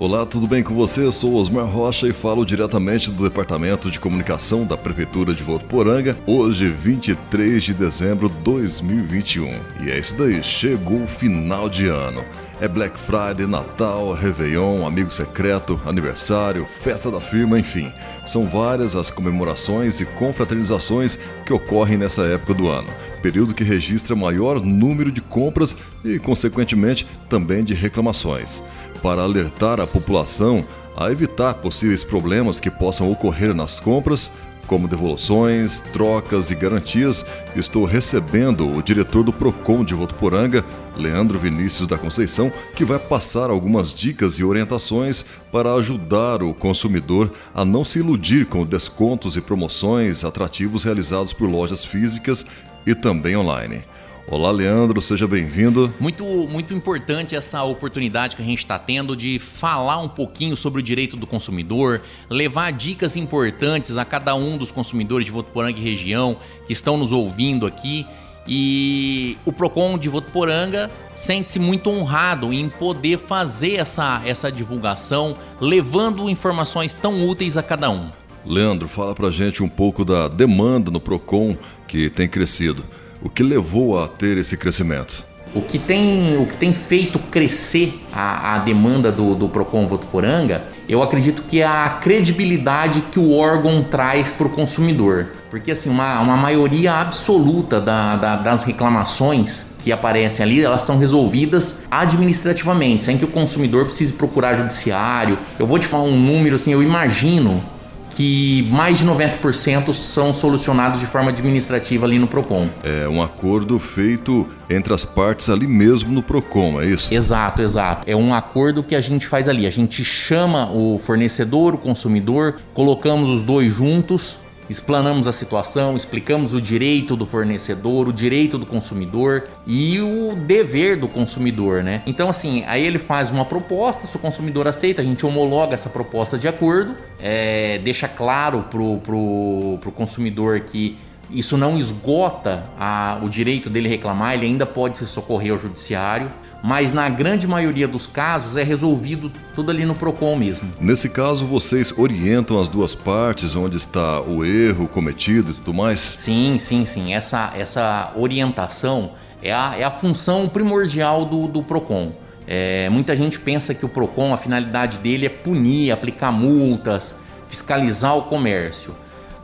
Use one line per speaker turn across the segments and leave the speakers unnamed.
Olá, tudo bem com você? Sou Osmar Rocha e falo diretamente do Departamento de Comunicação da Prefeitura de Votuporanga, hoje 23 de dezembro de 2021. E é isso daí, chegou o final de ano. É Black Friday, Natal, Réveillon, amigo secreto, aniversário, festa da firma, enfim. São várias as comemorações e confraternizações que ocorrem nessa época do ano, período que registra maior número de compras e, consequentemente, também de reclamações para alertar a população a evitar possíveis problemas que possam ocorrer nas compras, como devoluções, trocas e garantias, estou recebendo o diretor do Procon de Votuporanga, Leandro Vinícius da Conceição, que vai passar algumas dicas e orientações para ajudar o consumidor a não se iludir com descontos e promoções atrativos realizados por lojas físicas e também online. Olá, Leandro, seja bem-vindo.
Muito, muito importante essa oportunidade que a gente está tendo de falar um pouquinho sobre o direito do consumidor, levar dicas importantes a cada um dos consumidores de Votuporanga e região que estão nos ouvindo aqui. E o Procon de Votuporanga sente-se muito honrado em poder fazer essa, essa divulgação, levando informações tão úteis a cada um.
Leandro, fala pra gente um pouco da demanda no Procon que tem crescido. O que levou a ter esse crescimento?
O que tem, o que tem feito crescer a, a demanda do, do Procon Votuporanga, eu acredito que é a credibilidade que o órgão traz para o consumidor. Porque assim, uma, uma maioria absoluta da, da, das reclamações que aparecem ali, elas são resolvidas administrativamente, sem que o consumidor precise procurar judiciário. Eu vou te falar um número assim, eu imagino que mais de 90% são solucionados de forma administrativa ali no Procon.
É um acordo feito entre as partes ali mesmo no Procon, é isso?
Exato, exato. É um acordo que a gente faz ali. A gente chama o fornecedor, o consumidor, colocamos os dois juntos explanamos a situação, explicamos o direito do fornecedor, o direito do consumidor e o dever do consumidor, né? Então, assim, aí ele faz uma proposta, se o consumidor aceita, a gente homologa essa proposta de acordo, é, deixa claro pro, pro, pro consumidor que isso não esgota a, o direito dele reclamar, ele ainda pode se socorrer ao judiciário mas na grande maioria dos casos é resolvido tudo ali no Procon mesmo.
Nesse caso, vocês orientam as duas partes onde está o erro cometido e tudo mais?
Sim, sim, sim. Essa, essa orientação é a, é a função primordial do, do Procon. É, muita gente pensa que o Procon, a finalidade dele é punir, aplicar multas, fiscalizar o comércio.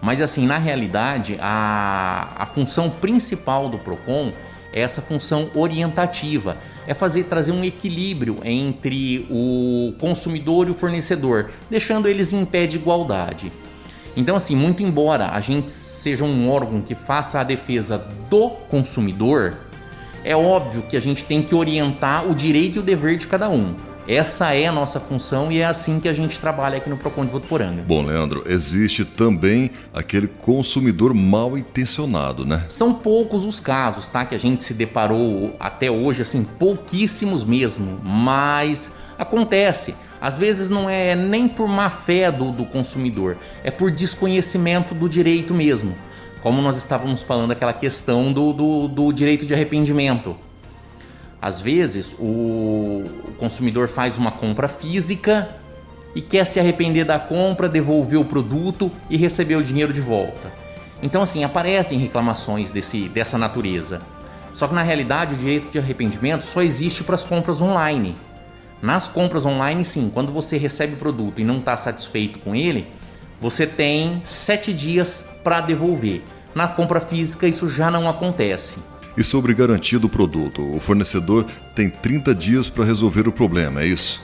Mas assim, na realidade, a, a função principal do Procon é essa função orientativa, é fazer trazer um equilíbrio entre o consumidor e o fornecedor, deixando eles em pé de igualdade. Então, assim, muito embora a gente seja um órgão que faça a defesa do consumidor, é óbvio que a gente tem que orientar o direito e o dever de cada um. Essa é a nossa função e é assim que a gente trabalha aqui no Procon de Votuporanga.
Bom, Leandro, existe também aquele consumidor mal intencionado, né?
São poucos os casos, tá? Que a gente se deparou até hoje, assim, pouquíssimos mesmo, mas acontece. Às vezes não é nem por má fé do, do consumidor, é por desconhecimento do direito mesmo. Como nós estávamos falando, aquela questão do, do, do direito de arrependimento. Às vezes, o consumidor faz uma compra física e quer se arrepender da compra, devolver o produto e receber o dinheiro de volta. Então, assim, aparecem reclamações desse, dessa natureza. Só que na realidade, o direito de arrependimento só existe para as compras online. Nas compras online, sim, quando você recebe o produto e não está satisfeito com ele, você tem sete dias para devolver. Na compra física, isso já não acontece.
E sobre garantia do produto, o fornecedor tem 30 dias para resolver o problema, é isso?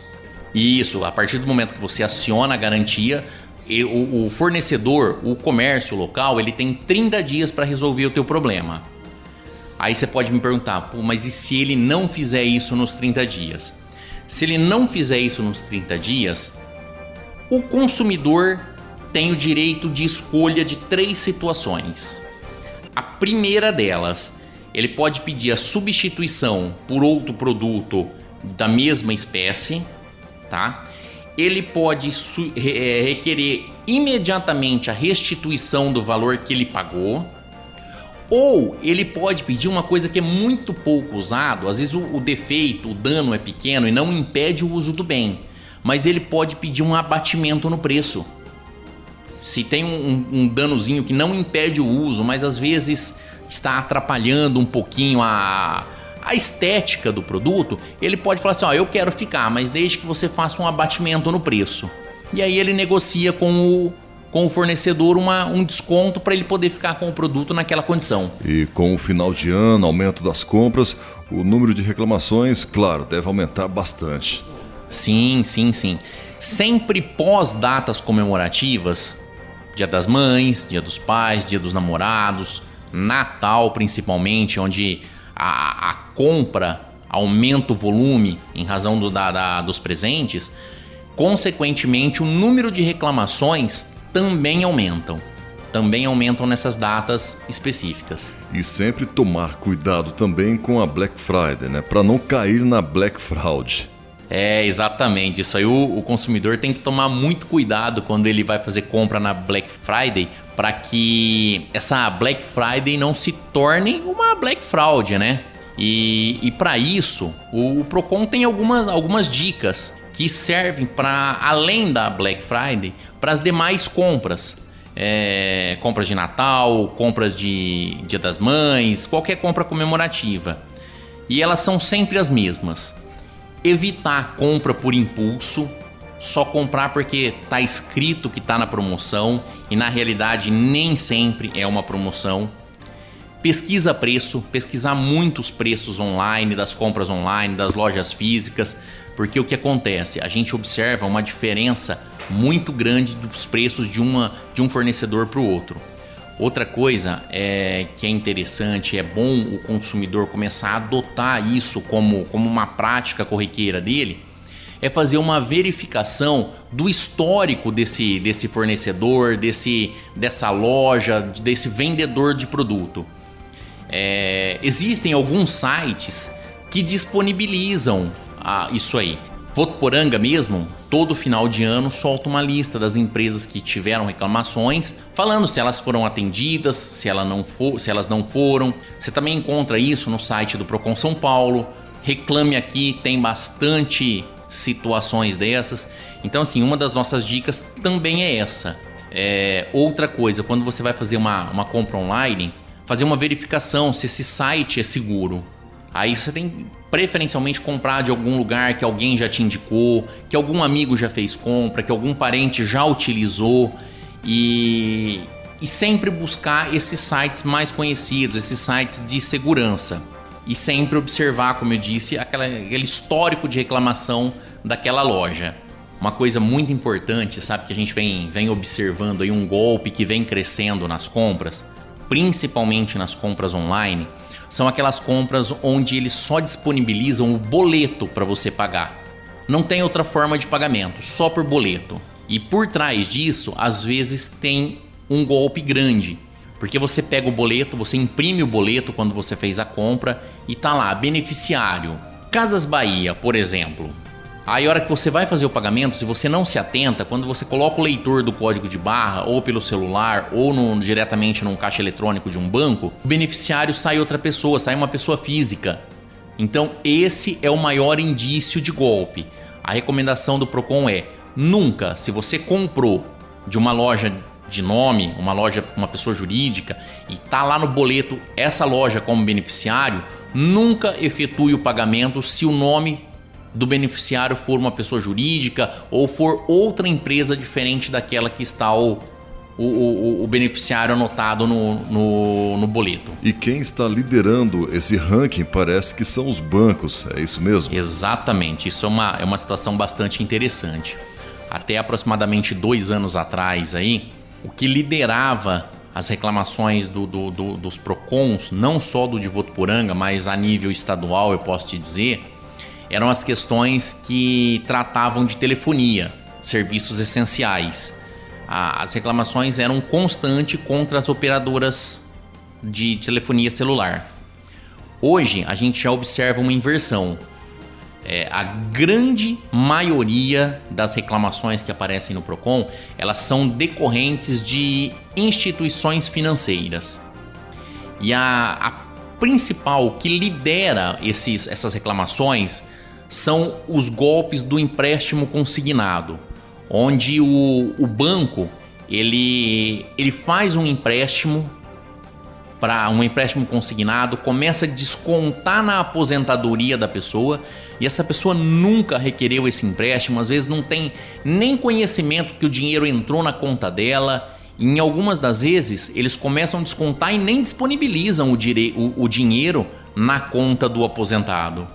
Isso, a partir do momento que você aciona a garantia, o, fornecedor, o comércio local, ele tem 30 dias para resolver o teu problema. Aí você pode me perguntar, mas e se ele não fizer isso nos 30 dias? Se ele não fizer isso nos 30 dias, o consumidor tem o direito de escolha de três situações. A primeira delas ele pode pedir a substituição por outro produto da mesma espécie, tá? Ele pode é, requerer imediatamente a restituição do valor que ele pagou, ou ele pode pedir uma coisa que é muito pouco usado, às vezes o, o defeito, o dano é pequeno e não impede o uso do bem. mas ele pode pedir um abatimento no preço. Se tem um, um danozinho que não impede o uso, mas às vezes está atrapalhando um pouquinho a, a estética do produto, ele pode falar assim: ó, eu quero ficar, mas desde que você faça um abatimento no preço. E aí ele negocia com o, com o fornecedor uma, um desconto para ele poder ficar com o produto naquela condição.
E com o final de ano, aumento das compras, o número de reclamações, claro, deve aumentar bastante.
Sim, sim, sim. Sempre pós datas comemorativas, Dia das Mães, Dia dos Pais, Dia dos Namorados, Natal principalmente, onde a, a compra aumenta o volume em razão do, da, da, dos presentes, consequentemente o número de reclamações também aumentam. Também aumentam nessas datas específicas.
E sempre tomar cuidado também com a Black Friday, né? Para não cair na Black Fraud.
É, exatamente. Isso aí o, o, consumidor tem que tomar muito cuidado quando ele vai fazer compra na Black Friday para que essa Black Friday não se torne uma Black Fraud, né? E, e para isso, o, Procon tem algumas, algumas dicas que servem para, além da Black Friday, para as demais compras. É, compras de Natal, compras de Dia das Mães, qualquer compra comemorativa. E elas são sempre as mesmas evitar compra por impulso, só comprar porque está escrito que está na promoção e na realidade nem sempre é uma promoção. Pesquisa preço, pesquisar muitos preços online, das compras online, das lojas físicas, porque o que acontece? A gente observa uma diferença muito grande dos preços de, uma, de um fornecedor para o outro. Outra coisa é que é interessante, é bom o consumidor começar a adotar isso como, como uma prática corriqueira dele, é fazer uma verificação do histórico desse, desse fornecedor, desse, dessa loja, desse vendedor de produto. É, existem alguns sites que disponibilizam ah, isso aí. Votuporanga mesmo, todo final de ano solta uma lista das empresas que tiveram reclamações, falando se elas foram atendidas, se, ela não for, se elas não foram. Você também encontra isso no site do Procon São Paulo. Reclame aqui, tem bastante situações dessas. Então, assim, uma das nossas dicas também é essa. É, outra coisa, quando você vai fazer uma, uma compra online, fazer uma verificação se esse site é seguro. Aí você tem preferencialmente comprar de algum lugar que alguém já te indicou, que algum amigo já fez compra, que algum parente já utilizou e, e sempre buscar esses sites mais conhecidos, esses sites de segurança. E sempre observar, como eu disse, aquela, aquele histórico de reclamação daquela loja. Uma coisa muito importante, sabe, que a gente vem, vem observando aí um golpe que vem crescendo nas compras, principalmente nas compras online, são aquelas compras onde eles só disponibilizam o boleto para você pagar. Não tem outra forma de pagamento, só por boleto. E por trás disso, às vezes tem um golpe grande, porque você pega o boleto, você imprime o boleto quando você fez a compra e tá lá beneficiário. Casas Bahia, por exemplo, Aí, a hora que você vai fazer o pagamento, se você não se atenta, quando você coloca o leitor do código de barra, ou pelo celular, ou no, diretamente num caixa eletrônico de um banco, o beneficiário sai outra pessoa, sai uma pessoa física. Então, esse é o maior indício de golpe. A recomendação do Procon é: nunca, se você comprou de uma loja de nome, uma loja, uma pessoa jurídica, e tá lá no boleto essa loja como beneficiário, nunca efetue o pagamento se o nome do beneficiário for uma pessoa jurídica ou for outra empresa diferente daquela que está o, o, o, o beneficiário anotado no, no, no, boleto.
E quem está liderando esse ranking parece que são os bancos, é isso mesmo?
Exatamente, isso é uma, é uma situação bastante interessante. Até aproximadamente dois anos atrás aí, o que liderava as reclamações do, do, do, dos PROCONs, não só do de Votuporanga, mas a nível estadual, eu posso te dizer, eram as questões que tratavam de telefonia, serviços essenciais. As reclamações eram constantes contra as operadoras de telefonia celular. Hoje a gente já observa uma inversão. É, a grande maioria das reclamações que aparecem no Procon elas são decorrentes de instituições financeiras. E a, a principal que lidera esses, essas reclamações são os golpes do empréstimo consignado, onde o, o banco ele, ele faz um empréstimo para um empréstimo consignado, começa a descontar na aposentadoria da pessoa e essa pessoa nunca requereu esse empréstimo, às vezes não tem nem conhecimento que o dinheiro entrou na conta dela. E em algumas das vezes eles começam a descontar e nem disponibilizam o, o, o dinheiro na conta do aposentado.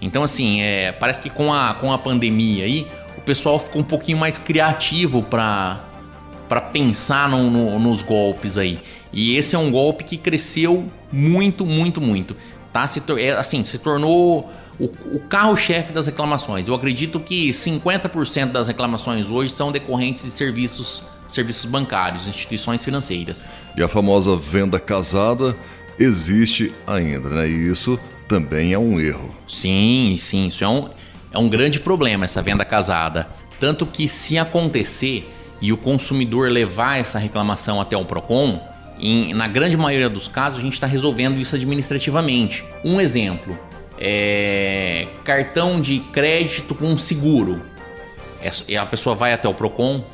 Então, assim, é, parece que com a, com a pandemia aí, o pessoal ficou um pouquinho mais criativo para pensar no, no, nos golpes aí. E esse é um golpe que cresceu muito, muito, muito. Tá? Se, é, assim, se tornou o, o carro-chefe das reclamações. Eu acredito que 50% das reclamações hoje são decorrentes de serviços, serviços bancários, instituições financeiras.
E a famosa venda casada existe ainda, né? E isso também é um erro.
Sim, sim, isso é um, é um grande problema, essa venda casada. Tanto que se acontecer e o consumidor levar essa reclamação até o PROCON, em, na grande maioria dos casos, a gente está resolvendo isso administrativamente. Um exemplo: é, cartão de crédito com seguro. É, a pessoa vai até o PROCON,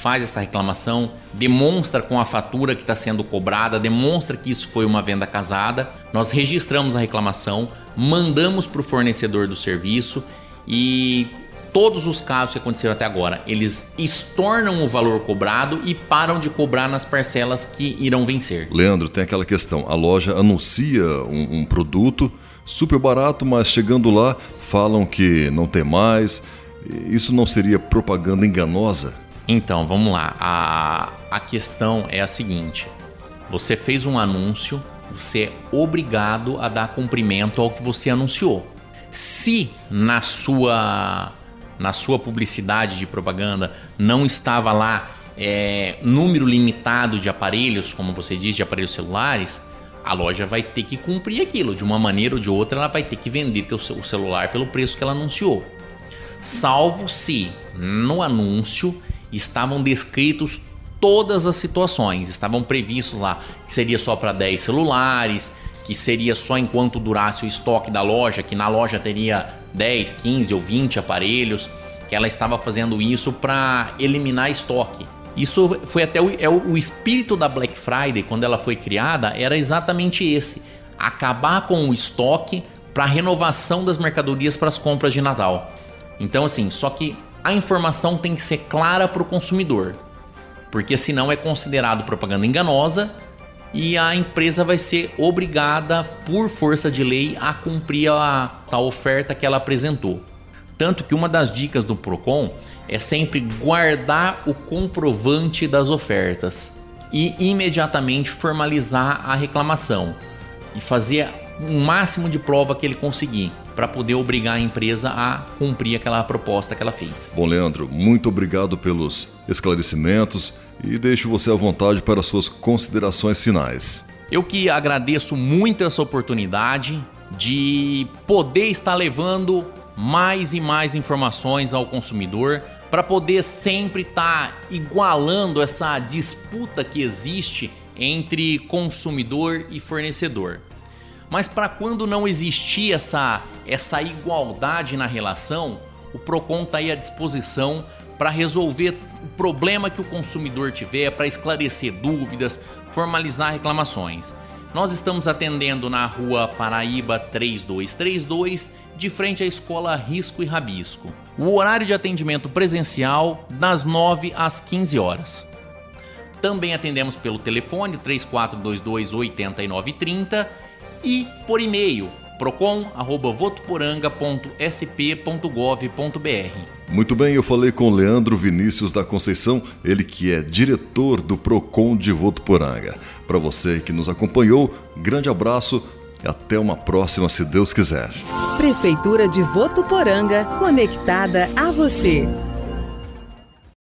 faz essa reclamação, demonstra com a fatura que está sendo cobrada, demonstra que isso foi uma venda casada. Nós registramos a reclamação, mandamos para o fornecedor do serviço e todos os casos que aconteceram até agora, eles estornam o valor cobrado e param de cobrar nas parcelas que irão vencer.
Leandro, tem aquela questão: a loja anuncia um, um produto super barato, mas chegando lá falam que não tem mais. Isso não seria propaganda enganosa?
Então, vamos lá. A, a questão é a seguinte: você fez um anúncio, você é obrigado a dar cumprimento ao que você anunciou. Se na sua na sua publicidade de propaganda não estava lá é, número limitado de aparelhos, como você diz, de aparelhos celulares, a loja vai ter que cumprir aquilo. De uma maneira ou de outra, ela vai ter que vender teu, o celular pelo preço que ela anunciou. Salvo se no anúncio estavam descritos todas as situações, estavam previstos lá que seria só para 10 celulares, que seria só enquanto durasse o estoque da loja, que na loja teria 10, 15 ou 20 aparelhos, que ela estava fazendo isso para eliminar estoque. Isso foi até o, é o, espírito da Black Friday quando ela foi criada era exatamente esse: acabar com o estoque para renovação das mercadorias para as compras de Natal. Então assim, só que a informação tem que ser clara para o consumidor, porque senão é considerado propaganda enganosa e a empresa vai ser obrigada, por força de lei, a cumprir a, a oferta que ela apresentou. Tanto que uma das dicas do Procon é sempre guardar o comprovante das ofertas e imediatamente formalizar a reclamação e fazer o máximo de prova que ele conseguir para poder obrigar a empresa a cumprir aquela proposta que ela fez.
Bom, Leandro, muito obrigado pelos esclarecimentos e deixo você à vontade para suas considerações finais.
Eu que agradeço muito essa oportunidade de poder estar levando mais e mais informações ao consumidor para poder sempre estar igualando essa disputa que existe entre consumidor e fornecedor. Mas para quando não existir essa, essa igualdade na relação, o Procon está aí à disposição para resolver o problema que o consumidor tiver, para esclarecer dúvidas, formalizar reclamações. Nós estamos atendendo na rua Paraíba 3232, de frente à escola Risco e Rabisco. O horário de atendimento presencial das 9 às 15 horas. Também atendemos pelo telefone 3422 8930 e por e-mail procon@votuporanga.sp.gov.br.
Muito bem, eu falei com Leandro Vinícius da Conceição, ele que é diretor do Procon de Votuporanga. Para você que nos acompanhou, grande abraço e até uma próxima, se Deus quiser.
Prefeitura de Votuporanga, conectada a você.